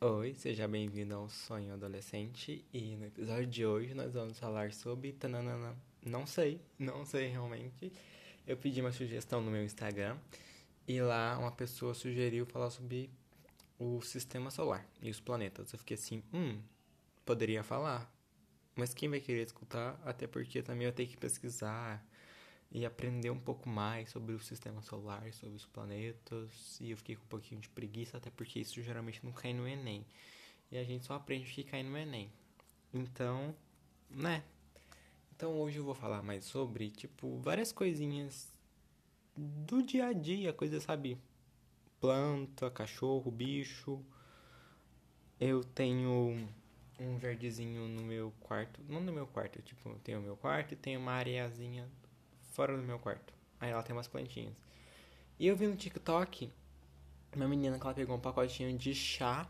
Oi, seja bem-vindo ao Sonho Adolescente e no episódio de hoje nós vamos falar sobre tananana. Não sei, não sei realmente. Eu pedi uma sugestão no meu Instagram e lá uma pessoa sugeriu falar sobre o sistema solar e os planetas. Eu fiquei assim, hum, poderia falar, mas quem vai querer escutar? Até porque também eu tenho que pesquisar e aprender um pouco mais sobre o sistema solar, sobre os planetas. E eu fiquei com um pouquinho de preguiça, até porque isso geralmente não cai no Enem. E a gente só aprende o que cai no Enem. Então, né? Então hoje eu vou falar mais sobre, tipo, várias coisinhas do dia a dia, coisa, sabe? Planta, cachorro, bicho. Eu tenho um jardizinho no meu quarto. Não no meu quarto, tipo, eu tenho o meu quarto e tenho uma areazinha fora do meu quarto. Aí ela tem umas plantinhas. E eu vi no TikTok uma menina que ela pegou um pacotinho de chá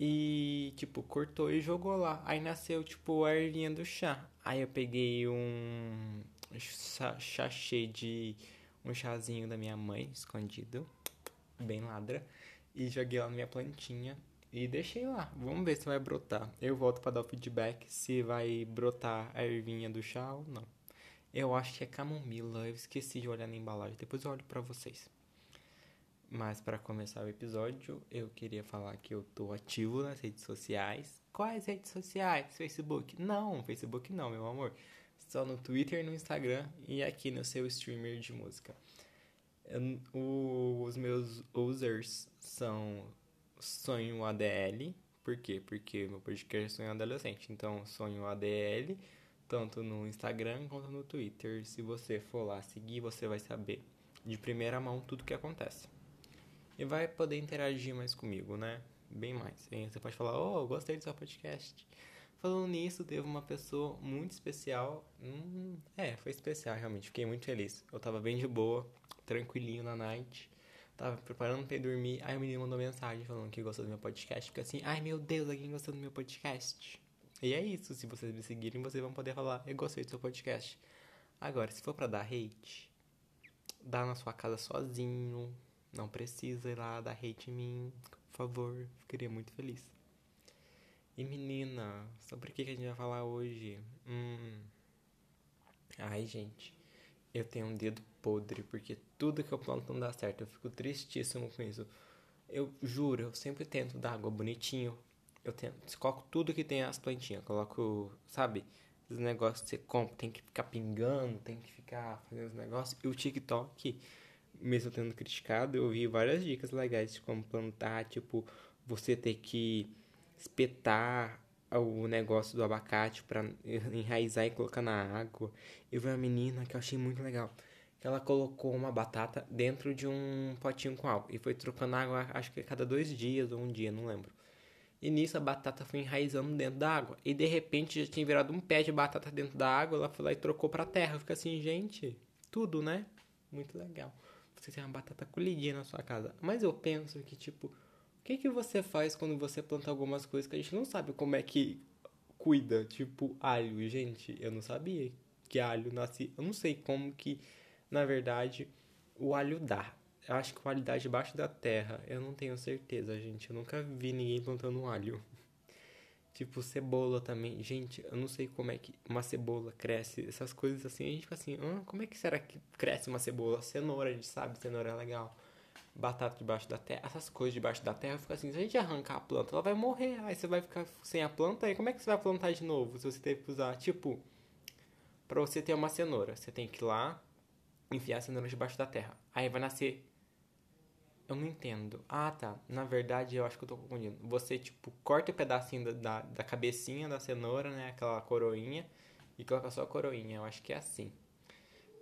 e, tipo, cortou e jogou lá. Aí nasceu, tipo, a ervinha do chá. Aí eu peguei um sachê de um chazinho da minha mãe, escondido, bem ladra, e joguei lá na minha plantinha e deixei lá. Vamos ver se vai brotar. Eu volto para dar o feedback se vai brotar a ervinha do chá ou não. Eu acho que é camomila. Eu esqueci de olhar na embalagem. Depois eu olho para vocês. Mas para começar o episódio, eu queria falar que eu tô ativo nas redes sociais. Quais redes sociais? Facebook? Não, Facebook não, meu amor. Só no Twitter, no Instagram e aqui no seu streamer de música. Eu, os meus users são Sonho ADL. Por quê? Porque meu podcast é Sonho Adolescente. Então, Sonho ADL tanto no Instagram quanto no Twitter. Se você for lá seguir, você vai saber de primeira mão tudo que acontece. E vai poder interagir mais comigo, né? Bem mais. E você pode falar, oh, gostei do seu podcast. Falando nisso, teve uma pessoa muito especial. Hum, é, foi especial realmente. Fiquei muito feliz. Eu tava bem de boa, tranquilinho na night. Tava preparando pra ir dormir. Aí o menino mandou mensagem falando que gostou do meu podcast. Fica assim, ai meu Deus, alguém gostou do meu podcast. E é isso, se vocês me seguirem, vocês vão poder falar, eu gostei do seu podcast. Agora, se for para dar hate, dá na sua casa sozinho, não precisa ir lá dar hate em mim, por favor, ficaria muito feliz. E menina, sobre o que a gente vai falar hoje? Hum. Ai, gente, eu tenho um dedo podre, porque tudo que eu planto não dá certo, eu fico tristíssimo com isso. Eu juro, eu sempre tento dar água bonitinho, eu tento, coloco tudo que tem as plantinhas. Coloco, sabe? Os negócios que você compra, tem que ficar pingando, tem que ficar fazendo os negócios. E o TikTok, mesmo tendo criticado, eu vi várias dicas legais como plantar, tipo, você ter que espetar o negócio do abacate para enraizar e colocar na água. Eu vi uma menina que eu achei muito legal. Ela colocou uma batata dentro de um potinho com álcool e foi trocando água, acho que a cada dois dias ou um dia, não lembro. E nisso a batata foi enraizando dentro da água. E de repente já tinha virado um pé de batata dentro da água. Ela foi lá e trocou pra terra. Fica assim, gente, tudo, né? Muito legal. Você tem uma batata colhidinha na sua casa. Mas eu penso que, tipo, o que, que você faz quando você planta algumas coisas que a gente não sabe como é que cuida? Tipo, alho. Gente, eu não sabia que alho nasce. Eu não sei como que, na verdade, o alho dá. Acho que qualidade debaixo da terra. Eu não tenho certeza, gente. Eu nunca vi ninguém plantando alho. tipo, cebola também. Gente, eu não sei como é que uma cebola cresce. Essas coisas assim. A gente fica assim, ah, como é que será que cresce uma cebola? Cenoura, a gente sabe, cenoura é legal. Batata debaixo da terra. Essas coisas debaixo da terra, fica assim, se a gente arrancar a planta, ela vai morrer. Aí você vai ficar sem a planta. Aí como é que você vai plantar de novo? Se você teve que usar, tipo, pra você ter uma cenoura, você tem que ir lá, enfiar a cenoura debaixo da terra. Aí vai nascer eu não entendo. Ah, tá. Na verdade, eu acho que eu tô confundindo. Você, tipo, corta o um pedacinho da, da, cabecinha da cenoura, né? Aquela coroinha. E coloca só a coroinha. Eu acho que é assim.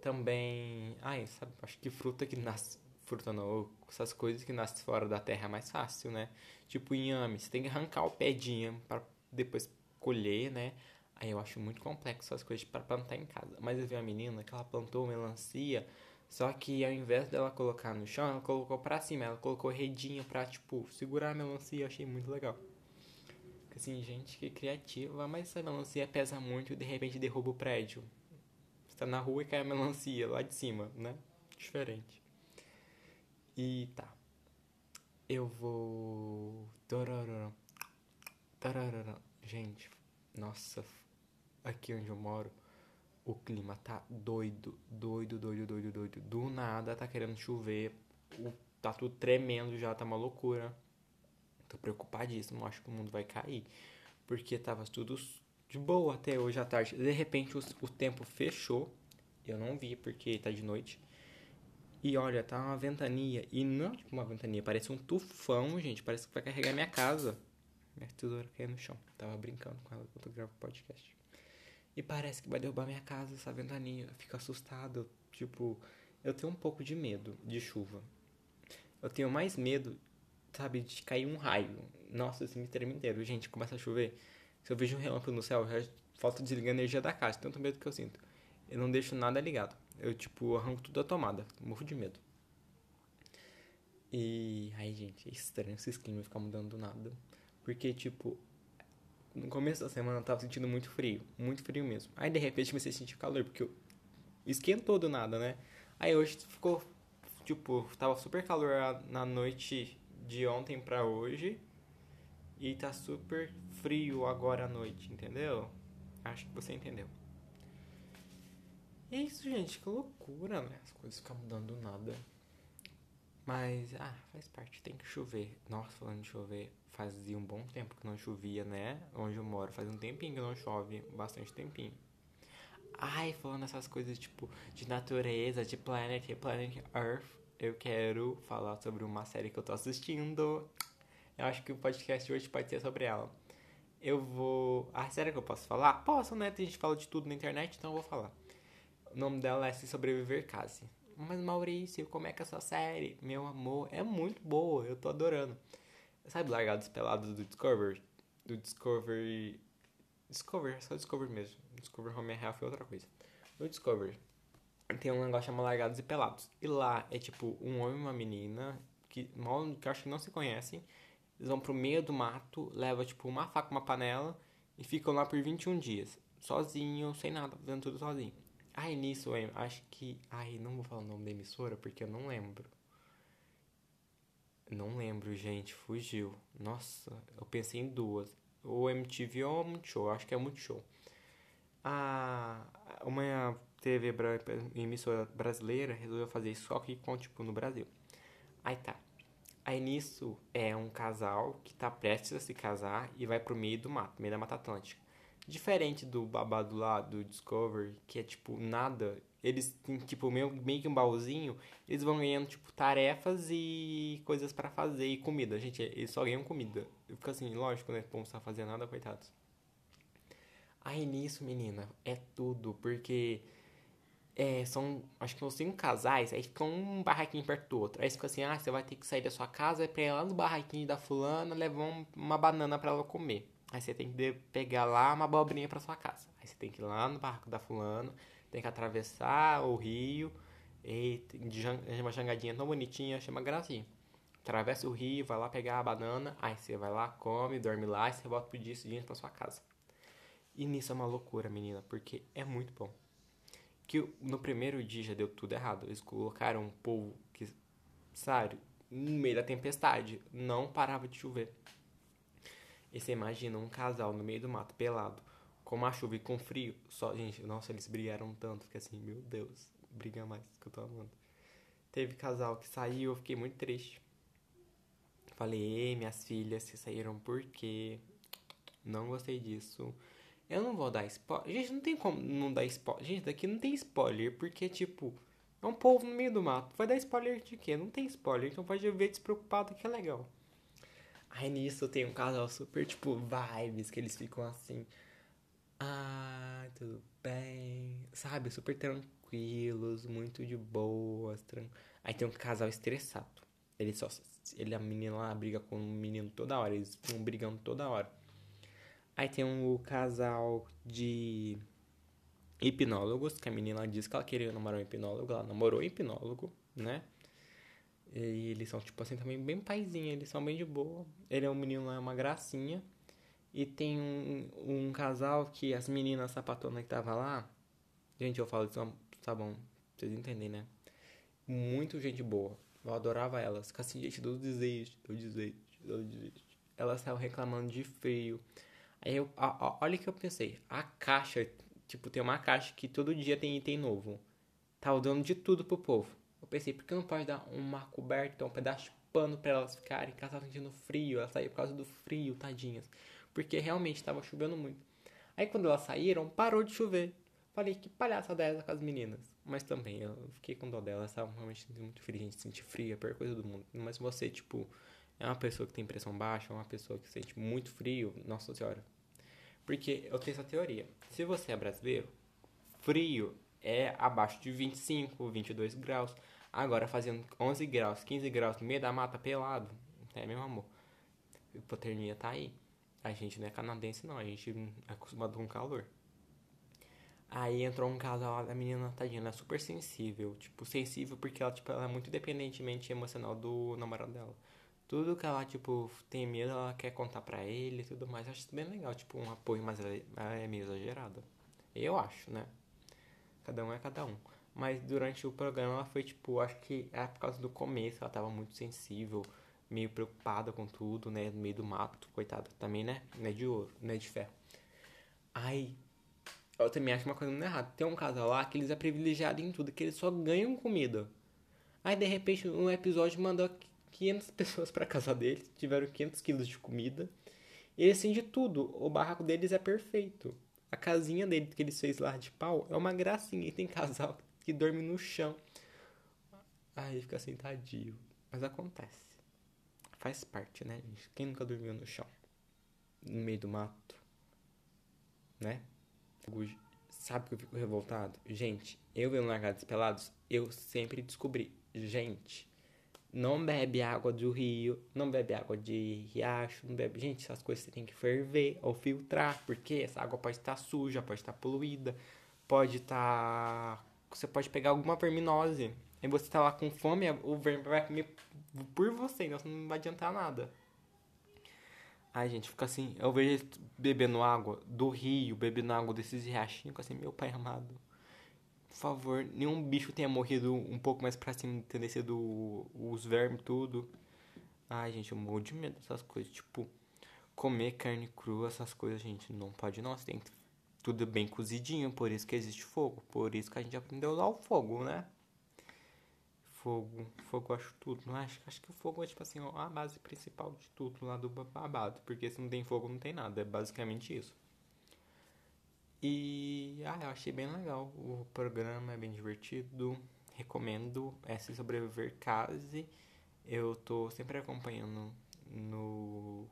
Também... Ai, sabe? Acho que fruta que nasce... Fruta não. Essas coisas que nascem fora da terra é mais fácil, né? Tipo inhame. Você tem que arrancar o pé de inhame pra depois colher, né? Aí eu acho muito complexo as coisas para plantar em casa. Mas eu vi uma menina que ela plantou melancia só que ao invés dela colocar no chão, ela colocou pra cima. Ela colocou redinha pra, tipo, segurar a melancia. Eu achei muito legal. Assim, gente, que criativa. Mas essa melancia pesa muito e de repente derruba o prédio. Você tá na rua e cai a melancia lá de cima, né? Diferente. E tá. eu vou. Gente, nossa, aqui onde eu moro, o clima tá doido, doido, doido, doido, doido. Do nada tá querendo chover, o, tá tudo tremendo já, tá uma loucura. Tô preocupadíssimo, acho que o mundo vai cair. Porque tava tudo de boa até hoje à tarde. De repente o, o tempo fechou. Eu não vi porque tá de noite. E olha, tá uma ventania. E não tipo uma ventania, parece um tufão, gente. Parece que vai carregar minha casa. Minha tesoura caiu no chão. Tava brincando com ela enquanto eu gravo podcast. E parece que vai derrubar minha casa essa ventania. Eu fico assustado. Tipo, eu tenho um pouco de medo de chuva. Eu tenho mais medo, sabe, de cair um raio. Nossa, assim, me treme inteiro. Gente, começa a chover. Se eu vejo um relâmpago no céu, já falta desligar a energia da casa. Tanto medo que eu sinto. Eu não deixo nada ligado. Eu, tipo, arranco tudo da tomada. Morro de medo. E. Ai, gente, é estranho esses climas ficar mudando do nada. Porque, tipo, no começo da semana eu tava sentindo muito frio. Muito frio mesmo. Aí, de repente, comecei a sentir calor. Porque eu... esquentou do nada, né? Aí hoje ficou. Tipo, tava super calor na noite de ontem pra hoje. E tá super frio agora à noite, entendeu? Acho que você entendeu. É isso, gente. Que loucura, né? As coisas ficam mudando do nada. Mas, ah, faz parte. Tem que chover. Nossa, falando de chover, fazia um bom tempo que não chovia, né? Onde eu moro. Faz um tempinho que não chove. Bastante tempinho. Ai, falando essas coisas, tipo, de natureza, de Planet, Planet Earth. Eu quero falar sobre uma série que eu tô assistindo. Eu acho que o podcast hoje pode ser sobre ela. Eu vou. Ah, sério que eu posso falar? Posso, né? A gente fala de tudo na internet, então eu vou falar. O nome dela é Se Sobreviver Case. Mas Maurício, como é que é essa série? Meu amor, é muito boa, eu tô adorando. Sabe Largados Pelados do Discovery? Do Discovery. Discovery, só Discovery mesmo. Discovery Home and Health é outra coisa. No Discovery tem um negócio chamado Largados e Pelados. E lá é tipo um homem e uma menina que mal que eu acho que não se conhecem. Eles vão pro meio do mato, levam tipo uma faca, uma panela e ficam lá por 21 dias. Sozinho, sem nada, fazendo tudo sozinho. Ai, nisso, eu acho que. Ai, não vou falar o nome da emissora porque eu não lembro. Não lembro, gente, fugiu. Nossa, eu pensei em duas. Ou MTV ou Multishow, acho que é Multishow. A, uma TV emissora brasileira resolveu fazer isso só que com, tipo, no Brasil. Aí tá. Aí nisso é um casal que tá prestes a se casar e vai pro meio do mato, meio da Mata Atlântica. Diferente do babado lá do Discovery, que é tipo nada. Eles têm tipo meio, meio que um baúzinho. Eles vão ganhando tipo tarefas e coisas para fazer e comida. Gente, eles só ganham comida. Fica assim, lógico, né? Não precisa fazer nada, coitados. Aí nisso, menina, é tudo. Porque é, são, acho que são cinco casais, aí ficam um barraquinho perto do outro. Aí fica assim, ah, você vai ter que sair da sua casa pra ir lá no barraquinho da fulana levar uma banana para ela comer. Aí você tem que pegar lá uma abobrinha para sua casa. Aí você tem que ir lá no barraco da fulano, tem que atravessar o rio, e uma jangadinha tão bonitinha, chama Gracinha. Atravessa o rio, vai lá pegar a banana, aí você vai lá, come, dorme lá, e você volta pro dia seguinte pra sua casa. E nisso é uma loucura, menina, porque é muito bom. Que no primeiro dia já deu tudo errado. Eles colocaram um povo que, sabe, no meio da tempestade, não parava de chover. E você imagina um casal no meio do mato, pelado, com uma chuva e com frio. Só, gente, nossa, eles brigaram tanto. Fiquei assim, meu Deus, briga mais que eu tô amando. Teve casal que saiu, eu fiquei muito triste. Falei, ei, minhas filhas, se saíram por quê? Não gostei disso. Eu não vou dar spoiler. Gente, não tem como não dar spoiler. Gente, daqui não tem spoiler, porque, tipo, é um povo no meio do mato. Vai dar spoiler de quê? Não tem spoiler, então pode ver despreocupado que é legal. Aí nisso tem um casal super, tipo, vibes, que eles ficam assim. Ah, tudo bem. Sabe? Super tranquilos, muito de boas. Tran... Aí tem um casal estressado. Ele só. Ele, a menina lá briga com o menino toda hora. Eles ficam brigando toda hora. Aí tem um casal de hipnólogos, que a menina disse que ela queria namorar um hipnólogo. Ela namorou um hipnólogo, né? E eles são, tipo assim, também bem paizinho, eles são bem de boa. Ele é um menino lá, é uma gracinha. E tem um, um casal que as meninas sapatonas que tava lá. Gente, eu falo isso, tá bom, vocês entendem, né? Muito gente boa. Eu adorava elas. Fica assim, gente, do desiste, do desiste, do desiste. Elas estavam reclamando de frio. Aí eu, olha o que eu pensei. A caixa, tipo, tem uma caixa que todo dia tem item novo. Tava dando de tudo pro povo. Eu pensei, por que não pode dar uma coberta, um pedaço de pano para elas ficarem, caso elas sentindo frio, elas saíram por causa do frio, tadinhas. Porque realmente estava chovendo muito. Aí quando elas saíram, parou de chover. Falei, que palhaça dessa com as meninas. Mas também, eu fiquei com dó delas, estavam realmente muito frio, a gente sente frio, é a pior coisa do mundo. Mas você, tipo, é uma pessoa que tem pressão baixa, é uma pessoa que sente muito frio, nossa senhora. Porque eu tenho essa teoria. Se você é brasileiro, frio é abaixo de 25, 22 graus. Agora fazendo 11 graus, 15 graus no meio da mata pelado, é meu amor. Hipotermia tá aí. A gente não é canadense não, a gente é acostumado com calor. Aí entrou um casal da menina, tadinha, ela é super sensível. Tipo, sensível porque ela, tipo, ela é muito dependentemente emocional do namorado dela. Tudo que ela, tipo, tem medo, ela quer contar pra ele e tudo mais. Eu acho isso bem legal, tipo, um apoio, mas ela é meio exagerada. Eu acho, né? Cada um é cada um. Mas durante o programa ela foi tipo, acho que é por causa do começo, ela tava muito sensível, meio preocupada com tudo, né? No meio do mato, coitada também, né? Não é de ouro, não é de ferro. Aí, eu também acho uma coisa muito errada. Tem um casal lá que eles é privilegiado em tudo, que eles só ganham comida. Aí, de repente, um episódio mandou 500 pessoas pra casa deles, tiveram 500 quilos de comida. E eles têm de tudo. O barraco deles é perfeito. A casinha dele que eles fez lá de pau é uma gracinha. E tem casal que dorme no chão. Aí fica sentadinho. Mas acontece. Faz parte, né, gente? Quem nunca dormiu no chão? No meio do mato? Né? Sabe que eu fico revoltado? Gente, eu vendo Largados Pelados, eu sempre descobri. Gente, não bebe água do rio, não bebe água de riacho, não bebe. Gente, essas coisas você tem que ferver ou filtrar, porque essa água pode estar suja, pode estar poluída, pode estar você pode pegar alguma verminose. Aí você tá lá com fome, o verme vai comer por você, então não vai adiantar nada. Ai, gente, fica assim, eu vejo ele bebendo água do rio, bebendo água desses riachinhos, assim, meu pai amado. Por favor, nenhum bicho tenha morrido um pouco mais pra cima, ter descido os vermes, tudo. Ai, gente, eu morro de medo dessas coisas. Tipo, comer carne crua, essas coisas, gente, não pode não. Você tem tudo bem cozidinho, por isso que existe fogo. Por isso que a gente aprendeu a usar o fogo, né? Fogo, fogo eu acho tudo, não acho? Acho que o fogo é tipo assim, a base principal de tudo lá do babado. Porque se não tem fogo, não tem nada. É basicamente isso. E ah, eu achei bem legal. O programa é bem divertido. Recomendo. É Se Sobreviver Case. Eu tô sempre acompanhando no,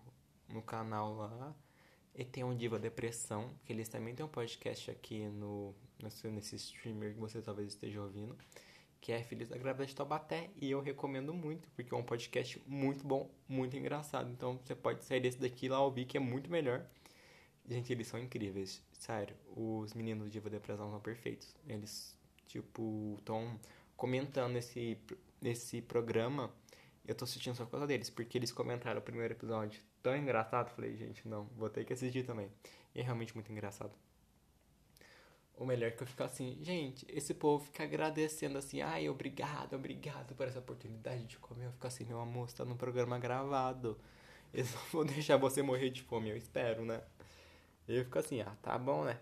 no canal lá. E tem um Diva Depressão, que eles também têm um podcast aqui no, nesse streamer que você talvez esteja ouvindo, que é Filhos da Grávida de Taubaté, e eu recomendo muito, porque é um podcast muito bom, muito engraçado. Então você pode sair desse daqui lá ouvir, que é muito melhor. Gente, eles são incríveis, sério. Os meninos do Diva Depressão são perfeitos. Eles, tipo, estão comentando esse, esse programa. Eu tô assistindo só por causa deles, porque eles comentaram o primeiro episódio tão engraçado. Falei, gente, não, vou ter que assistir também. E é realmente muito engraçado. O melhor que eu fico assim, gente, esse povo fica agradecendo assim, ai, obrigado, obrigado por essa oportunidade de comer. Eu fico assim, meu amor, você tá num programa gravado. Eles não vão deixar você morrer de fome, eu espero, né? Eu fico assim, ah, tá bom, né?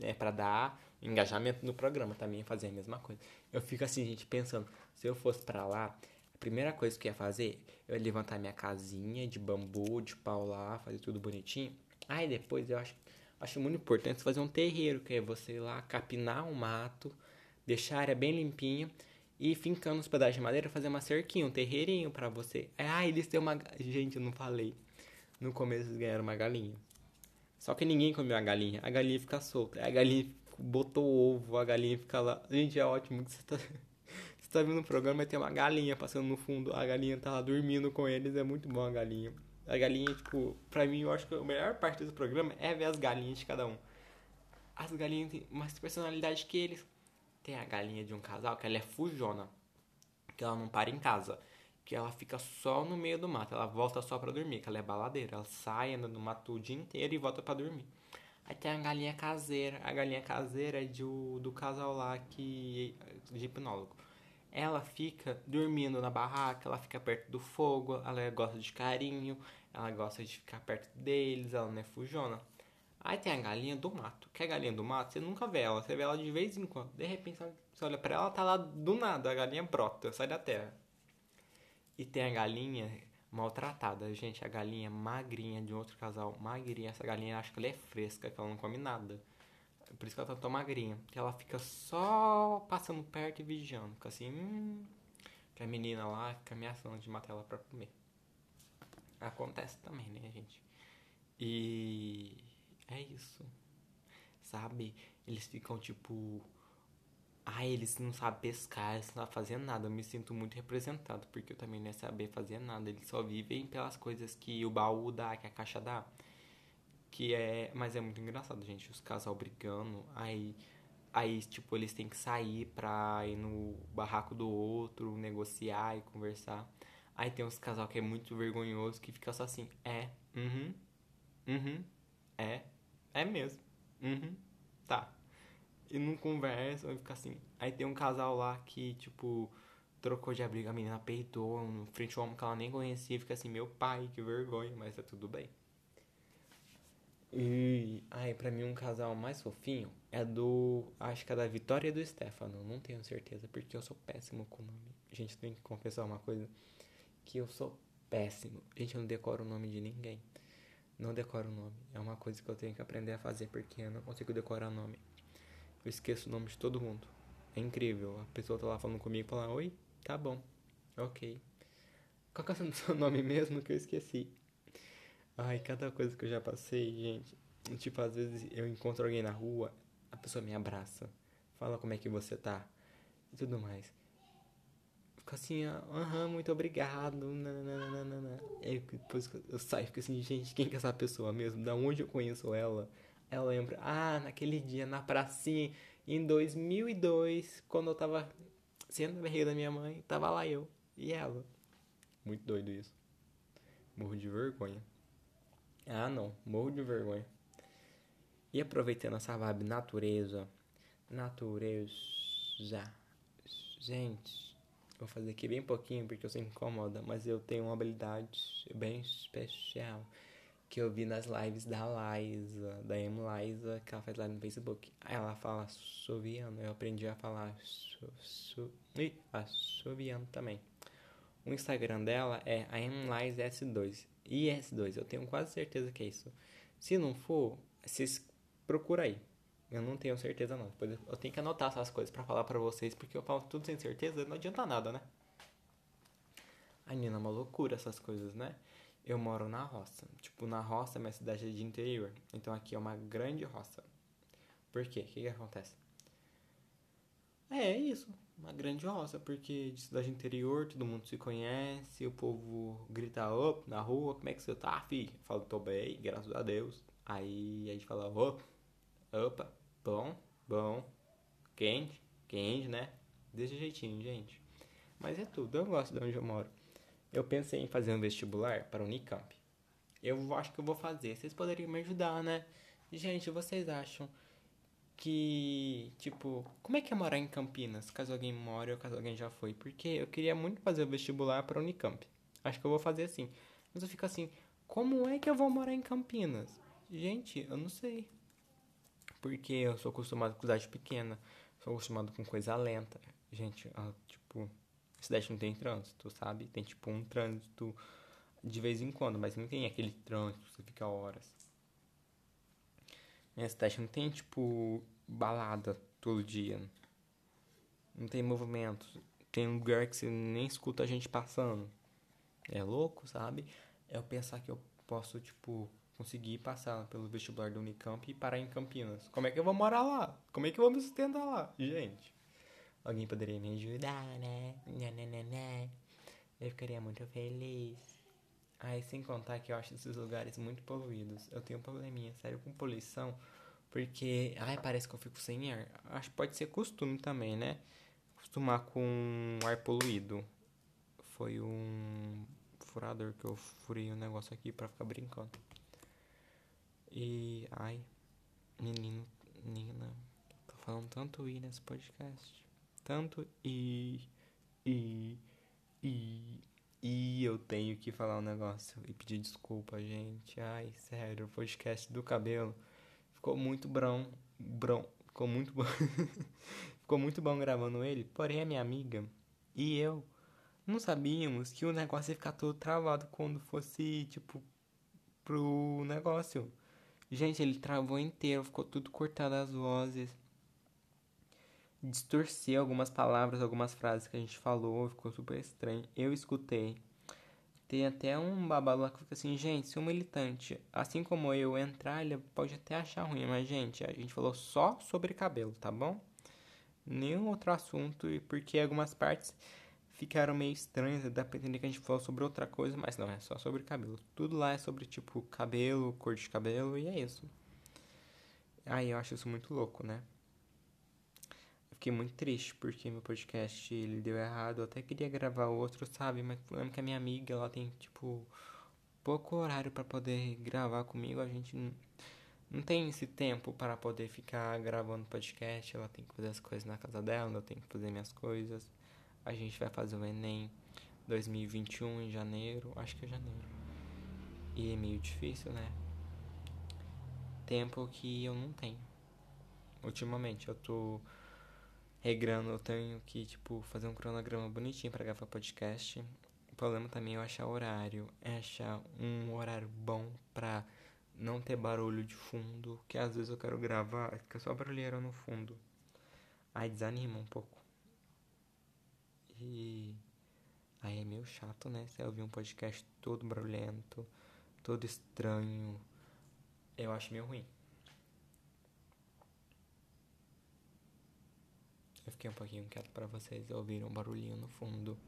É pra dar engajamento no programa também, fazer a mesma coisa. Eu fico assim, gente, pensando, se eu fosse pra lá, primeira coisa que eu ia fazer, eu ia levantar minha casinha de bambu, de pau lá, fazer tudo bonitinho. Aí depois eu acho, acho muito importante fazer um terreiro, que é você ir lá capinar o um mato, deixar a área bem limpinha e fincando os pedaços de madeira, fazer uma cerquinha, um terreirinho para você. Ah, eles têm uma. Gente, eu não falei. No começo eles ganharam uma galinha. Só que ninguém comeu a galinha. A galinha fica solta. A galinha botou ovo, a galinha fica lá. Gente, é ótimo que você tá você tá vendo o programa e tem uma galinha passando no fundo, a galinha tá lá dormindo com eles, é muito bom a galinha. A galinha, tipo, pra mim eu acho que a melhor parte do programa é ver as galinhas de cada um. As galinhas têm mais personalidade que eles. Tem a galinha de um casal que ela é fujona, que ela não para em casa, que ela fica só no meio do mato, ela volta só pra dormir, que ela é baladeira, ela sai, anda no mato o dia inteiro e volta pra dormir. Aí tem a galinha caseira, a galinha caseira é de, do casal lá que de hipnólogo ela fica dormindo na barraca, ela fica perto do fogo, ela gosta de carinho, ela gosta de ficar perto deles, ela não é fujona. Aí tem a galinha do mato. Que é a galinha do mato, você nunca vê ela, você vê ela de vez em quando. De repente você olha pra ela, tá lá do nada, a galinha brota, sai da terra. E tem a galinha maltratada, gente, a galinha magrinha de outro casal, magrinha. Essa galinha acho que ela é fresca, que ela não come nada. Por isso que ela tá tão magrinha. Que ela fica só passando perto e vigiando. Fica assim, hum. Que a menina lá fica ameaçando de matar ela pra comer. Acontece também, né, gente? E é isso. Sabe? Eles ficam tipo. Ah, eles não sabem pescar, eles não sabem fazer nada. Eu me sinto muito representado, porque eu também não ia saber fazer nada. Eles só vivem pelas coisas que o baú dá, que a caixa dá. Que é. Mas é muito engraçado, gente. Os casal brigando. Aí. Aí, tipo, eles têm que sair pra ir no barraco do outro, negociar e conversar. Aí tem uns casal que é muito vergonhoso que fica só assim, é, uhum, uhum, é, é mesmo, uhum, tá. E não conversa, vai ficar assim. Aí tem um casal lá que, tipo, trocou de abrigo, a menina peitou no frente ao homem que ela nem conhecia, fica assim, meu pai, que vergonha, mas tá tudo bem. E ai, pra mim um casal mais fofinho é do. Acho que é da Vitória e do Stefano. Não tenho certeza, porque eu sou péssimo com o nome. Gente, tem que confessar uma coisa. Que eu sou péssimo. Gente, eu não decoro o nome de ninguém. Não decoro o nome. É uma coisa que eu tenho que aprender a fazer, porque eu não consigo decorar nome. Eu esqueço o nome de todo mundo. É incrível. A pessoa tá lá falando comigo e fala, oi, tá bom. Ok. Qual que é o seu nome mesmo que eu esqueci? Ai, cada coisa que eu já passei, gente. Tipo, às vezes eu encontro alguém na rua, a pessoa me abraça, fala como é que você tá e tudo mais. Fica assim, aham, muito obrigado. Nananana. Aí depois eu saio, fico assim, gente, quem que é essa pessoa mesmo? Da onde eu conheço ela? Ela lembra, ah, naquele dia na pracinha, em 2002, quando eu tava sendo na barriga da minha mãe, tava lá eu e ela. Muito doido isso. Morro de vergonha. Ah, não. Morro de vergonha. E aproveitando essa vibe natureza. Natureza. Gente, vou fazer aqui bem pouquinho porque eu sou incomoda, mas eu tenho uma habilidade bem especial que eu vi nas lives da Liza, da M Liza, que ela faz live no Facebook. Ela fala soviano, eu aprendi a falar so, so, ih, assoviano também. O Instagram dela é a S2. E S2, eu tenho quase certeza que é isso. Se não for, vocês procura aí. Eu não tenho certeza não. Depois eu tenho que anotar essas coisas para falar para vocês, porque eu falo tudo sem certeza, não adianta nada, né? Ai, menina, é uma loucura essas coisas, né? Eu moro na roça. Tipo, na roça, minha cidade é de interior. Então aqui é uma grande roça. Por quê? O que, que acontece? É, é isso uma grande roça, porque de cidade interior todo mundo se conhece, o povo grita op na rua, como é que você tá, fi? Eu falo, tô bem, graças a Deus. Aí a gente fala, op, opa, bom, bom, quente, quente, né? Desse jeitinho, gente. Mas é tudo, eu gosto de onde eu moro. Eu pensei em fazer um vestibular para o Unicamp. Eu acho que eu vou fazer. Vocês poderiam me ajudar, né? Gente, vocês acham que, tipo, como é que é morar em Campinas, caso alguém more ou caso alguém já foi? Porque eu queria muito fazer o vestibular para Unicamp. Acho que eu vou fazer assim. Mas eu fico assim, como é que eu vou morar em Campinas? Gente, eu não sei. Porque eu sou acostumado com cidade pequena, sou acostumado com coisa lenta. Gente, tipo, cidade não tem trânsito, sabe? Tem tipo um trânsito de vez em quando, mas não tem aquele trânsito, você fica horas. Minha cidade não tem, tipo, balada todo dia. Não tem movimento. Tem lugar que você nem escuta a gente passando. É louco, sabe? É eu pensar que eu posso, tipo, conseguir passar pelo vestibular do Unicamp e parar em Campinas. Como é que eu vou morar lá? Como é que eu vou me sustentar lá? Gente, alguém poderia me ajudar, né? Eu ficaria muito feliz. Aí, sem contar que eu acho esses lugares muito poluídos. Eu tenho um probleminha sério com poluição. Porque, ai, parece que eu fico sem ar. Acho que pode ser costume também, né? Acostumar com ar poluído. Foi um furador que eu furei o um negócio aqui pra ficar brincando. E, ai, menino, menina, tô falando tanto i nesse podcast. Tanto e E. E. E eu tenho que falar um negócio e pedir desculpa, gente. Ai, sério, o podcast do cabelo ficou muito brão. Brão. Ficou muito bom. ficou muito bom gravando ele. Porém, a minha amiga e eu não sabíamos que o negócio ia ficar todo travado quando fosse, tipo, pro negócio. Gente, ele travou inteiro, ficou tudo cortado as vozes. Distorceu algumas palavras, algumas frases que a gente falou, ficou super estranho. Eu escutei. Tem até um babado lá que fica assim, gente, se um militante, assim como eu, entrar, ele pode até achar ruim, mas, gente, a gente falou só sobre cabelo, tá bom? Nenhum outro assunto, porque algumas partes ficaram meio estranhas, dá pra entender que a gente falou sobre outra coisa, mas não, é só sobre cabelo. Tudo lá é sobre, tipo, cabelo, cor de cabelo, e é isso. Aí eu acho isso muito louco, né? Eu fiquei muito triste, porque meu podcast, ele deu errado, eu até queria gravar outro, sabe? Mas lembro que a minha amiga, ela tem, tipo, pouco horário para poder gravar comigo, a gente não, não tem esse tempo para poder ficar gravando podcast, ela tem que fazer as coisas na casa dela, eu tenho que fazer minhas coisas. A gente vai fazer o Enem 2021 em janeiro, acho que é janeiro. E é meio difícil, né? Tempo que eu não tenho. Ultimamente eu tô regrando, eu tenho que, tipo, fazer um cronograma bonitinho para gravar podcast. O problema também é eu achar horário, é achar um horário bom pra não ter barulho de fundo, que às vezes eu quero gravar, fica só barulheira no fundo. Aí desanima um pouco. E aí é meio chato, né? Você ouvir um podcast todo barulhento, todo estranho. Eu acho meio ruim. Eu fiquei um pouquinho quieto para vocês ouvirem um barulhinho no fundo.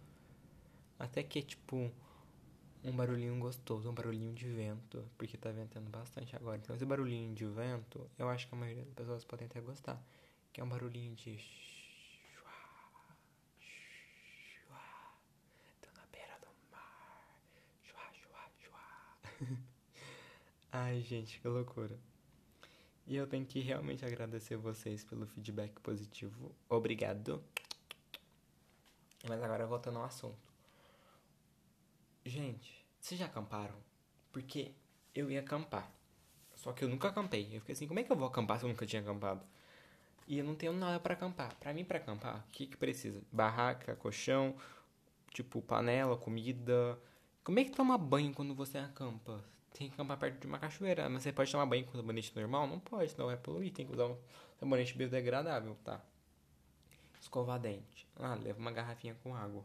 Até que, tipo, um barulhinho gostoso, um barulhinho de vento, porque tá ventando bastante agora. Então, esse barulhinho de vento, eu acho que a maioria das pessoas podem até gostar. Que é um barulhinho de Ai, gente, que loucura. E eu tenho que realmente agradecer vocês pelo feedback positivo. Obrigado. Mas agora voltando ao assunto. Gente, vocês já acamparam? Porque eu ia acampar. Só que eu nunca acampei. Eu fiquei assim, como é que eu vou acampar se eu nunca tinha acampado? E eu não tenho nada para acampar. Para mim, para acampar, o que que precisa? Barraca, colchão, tipo panela, comida. Como é que toma banho quando você acampa? Tem que acampar perto de uma cachoeira. Mas você pode tomar banho com sabonete normal? Não pode, senão vai poluir. Tem que usar um sabonete biodegradável, tá? Escovar dente. Ah, leva uma garrafinha com água.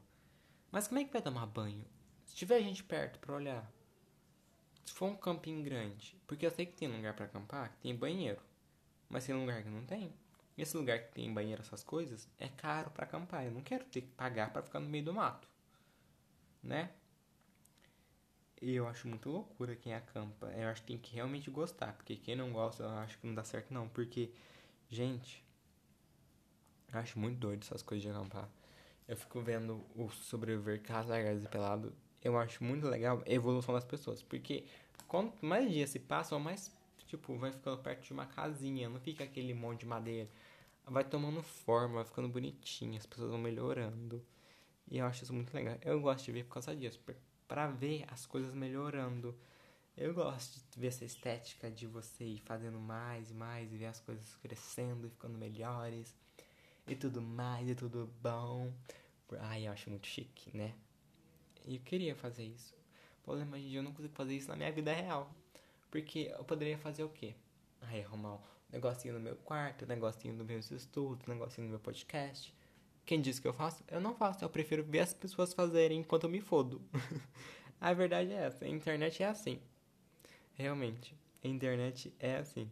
Mas como é que vai tomar banho? Se tiver gente perto pra olhar. Se for um camping grande. Porque eu sei que tem lugar para acampar que tem banheiro. Mas tem lugar que não tem. Esse lugar que tem banheiro, essas coisas, é caro para acampar. Eu não quero ter que pagar para ficar no meio do mato. Né? E eu acho muito loucura quem acampa. Eu acho que tem que realmente gostar. Porque quem não gosta, eu acho que não dá certo não. Porque, gente, eu acho muito doido essas coisas de acampar. Eu fico vendo o sobreviver casas largadas e pelado. Eu acho muito legal a evolução das pessoas. Porque quanto mais dias se passam, mais, tipo, vai ficando perto de uma casinha. Não fica aquele monte de madeira. Vai tomando forma, vai ficando bonitinho. As pessoas vão melhorando. E eu acho isso muito legal. Eu gosto de ver por causa disso para ver as coisas melhorando. Eu gosto de ver essa estética de você ir fazendo mais e mais e ver as coisas crescendo e ficando melhores e tudo mais e tudo bom. Ai, eu acho muito chique, né? E eu queria fazer isso. O problema é que eu não consigo fazer isso na minha vida real. Porque eu poderia fazer o quê? Ai, arrumar um negocinho no meu quarto, um negocinho no meu estudo, um negocinho no meu podcast. Quem disse que eu faço? Eu não faço, eu prefiro ver as pessoas fazerem enquanto eu me fodo. a verdade é essa, a internet é assim. Realmente, a internet é assim.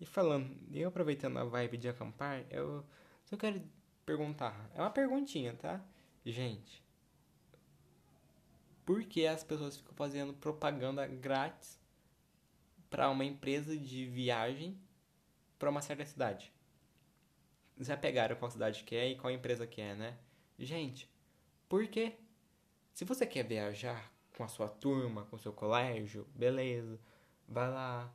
E falando, e aproveitando a vibe de acampar, eu só quero perguntar. É uma perguntinha, tá? Gente, por que as pessoas ficam fazendo propaganda grátis para uma empresa de viagem para uma certa cidade? Já pegaram qual cidade que é e qual empresa que é, né? Gente, por quê? Se você quer viajar com a sua turma, com o seu colégio, beleza, vai lá.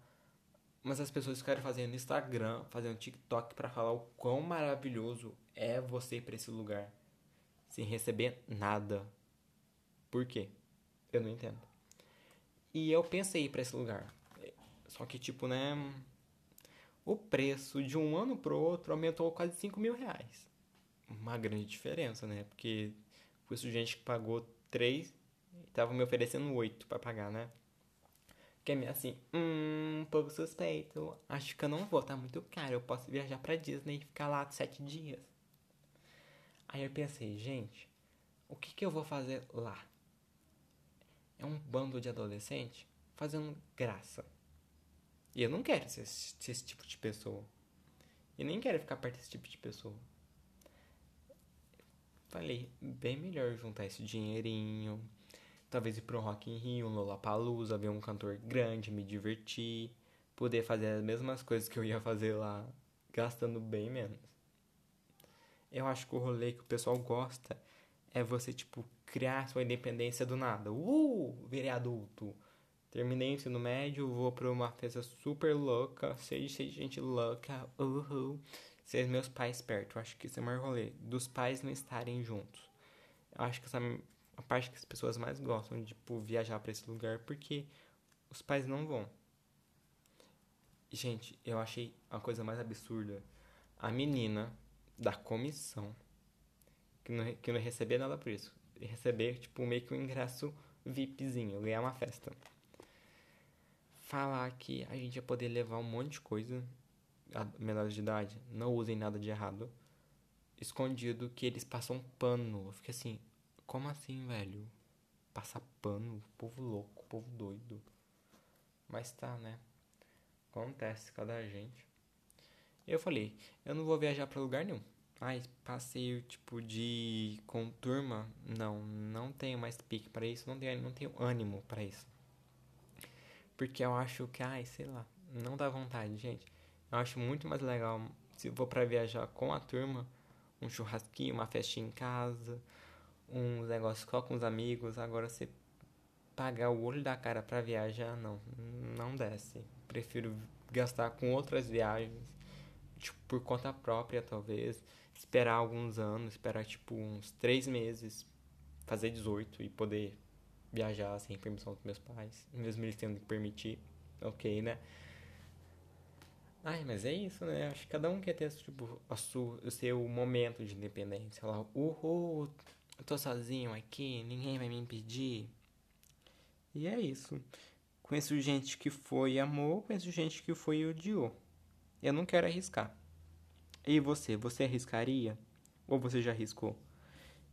Mas as pessoas ficaram fazendo Instagram, fazendo TikTok para falar o quão maravilhoso é você ir pra esse lugar. sem receber nada. Por quê? Eu não entendo. E eu pensei pra esse lugar. Só que, tipo, né? O preço de um ano pro outro aumentou quase 5 mil reais. Uma grande diferença, né? Porque conheço gente que pagou 3 e tava me oferecendo 8 para pagar, né? Que é meio assim, hum, um pouco suspeito. Acho que eu não vou, tá muito caro. Eu posso viajar pra Disney e ficar lá 7 dias. Aí eu pensei, gente, o que, que eu vou fazer lá? É um bando de adolescente fazendo graça. E eu não quero ser esse, ser esse tipo de pessoa. E nem quero ficar perto desse tipo de pessoa. Falei, bem melhor juntar esse dinheirinho. Talvez ir pro Rock in Rio, um Lollapalooza, ver um cantor grande, me divertir. Poder fazer as mesmas coisas que eu ia fazer lá, gastando bem menos. Eu acho que o rolê que o pessoal gosta é você, tipo, criar sua independência do nada. Uh, virei adulto. Terminei o ensino médio, vou pra uma festa super louca, cheio de gente louca, uhul. Ser meus pais perto, eu acho que esse é o maior rolê. Dos pais não estarem juntos. Eu acho que essa é a parte que as pessoas mais gostam de, tipo, viajar para esse lugar, porque os pais não vão. Gente, eu achei a coisa mais absurda. A menina da comissão, que não, que não recebia nada por isso, receber, tipo, meio que um ingresso VIPzinho, ganhar uma festa falar que a gente ia poder levar um monte de coisa a menores de idade, não usem nada de errado, escondido que eles passam pano. Eu fiquei assim, como assim, velho? Passar pano? Povo louco, povo doido. Mas tá, né? Acontece cada gente. Eu falei, eu não vou viajar para lugar nenhum. Mas passeio tipo de com turma, não, não tenho mais pique para isso, não tenho, não tenho ânimo para isso. Porque eu acho que, ai, sei lá, não dá vontade, gente. Eu acho muito mais legal se vou para viajar com a turma, um churrasquinho, uma festinha em casa, uns negócios só com os amigos. Agora, você pagar o olho da cara para viajar, não, não desce. Prefiro gastar com outras viagens, tipo, por conta própria, talvez. Esperar alguns anos, esperar, tipo, uns três meses, fazer 18 e poder viajar sem permissão dos meus pais, mesmo eles tendo que permitir, ok, né? Ai, mas é isso, né? Acho que cada um quer ter tipo, a sua, o seu momento de independência. Lá, uhul, eu tô sozinho aqui, ninguém vai me impedir. E é isso. Conheço gente que foi amor, conheço gente que foi odiou. Eu não quero arriscar. E você? Você arriscaria? Ou você já arriscou?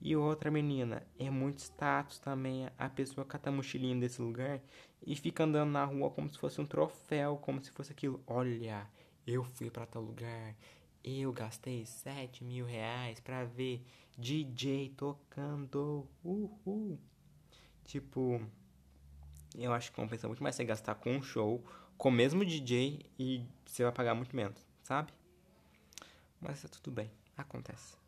E outra menina, é muito status também a pessoa cata a mochilinha desse lugar e fica andando na rua como se fosse um troféu, como se fosse aquilo. Olha, eu fui para tal lugar, eu gastei 7 mil reais pra ver DJ tocando. Uhul. Tipo, eu acho que compensa muito mais você gastar com um show, com o mesmo DJ e você vai pagar muito menos, sabe? Mas tá tudo bem, acontece.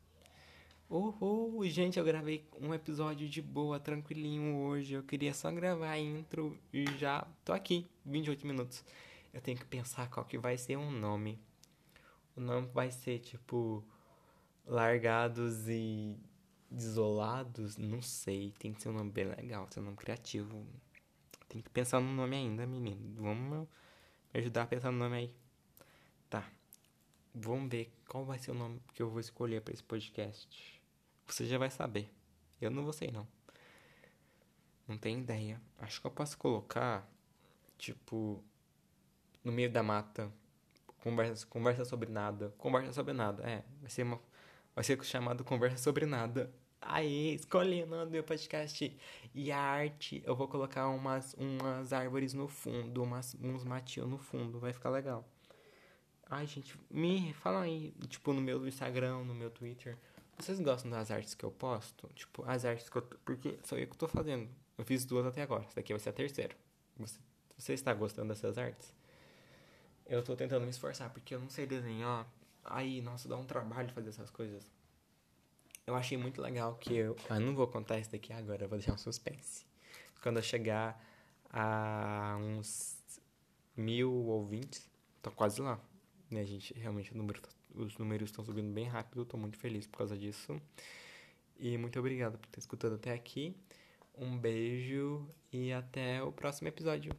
Uhul, gente, eu gravei um episódio de boa, tranquilinho hoje. Eu queria só gravar a intro e já tô aqui, 28 minutos. Eu tenho que pensar qual que vai ser um nome. O nome vai ser tipo Largados e Desolados, não sei. Tem que ser um nome bem legal, ser um nome criativo. Tem que pensar no nome ainda, menino. Vamos me ajudar a pensar no nome aí. Tá. Vamos ver qual vai ser o nome que eu vou escolher para esse podcast. Você já vai saber. Eu não vou sei, não. Não tenho ideia. Acho que eu posso colocar, tipo, no meio da mata, conversa, conversa sobre nada. Conversa sobre nada, é. Vai ser uma. Vai ser chamado Conversa sobre Nada. Aí, escolhi o meu podcast. E a arte, eu vou colocar umas, umas árvores no fundo, umas, uns matinhos no fundo. Vai ficar legal. Ai, gente, me fala aí, tipo, no meu Instagram, no meu Twitter. Vocês gostam das artes que eu posto? Tipo, as artes que eu. Porque sou eu que tô fazendo. Eu fiz duas até agora. Essa daqui vai ser a terceira. Você, você está gostando dessas artes? Eu tô tentando me esforçar, porque eu não sei desenhar. Aí, nossa, dá um trabalho fazer essas coisas. Eu achei muito legal que eu. Ah, não vou contar isso daqui agora, eu vou deixar um suspense. Quando eu chegar a uns mil ouvintes, tô quase lá. Né, gente? Realmente o número tá os números estão subindo bem rápido, estou muito feliz por causa disso. E muito obrigado por ter escutado até aqui. Um beijo e até o próximo episódio.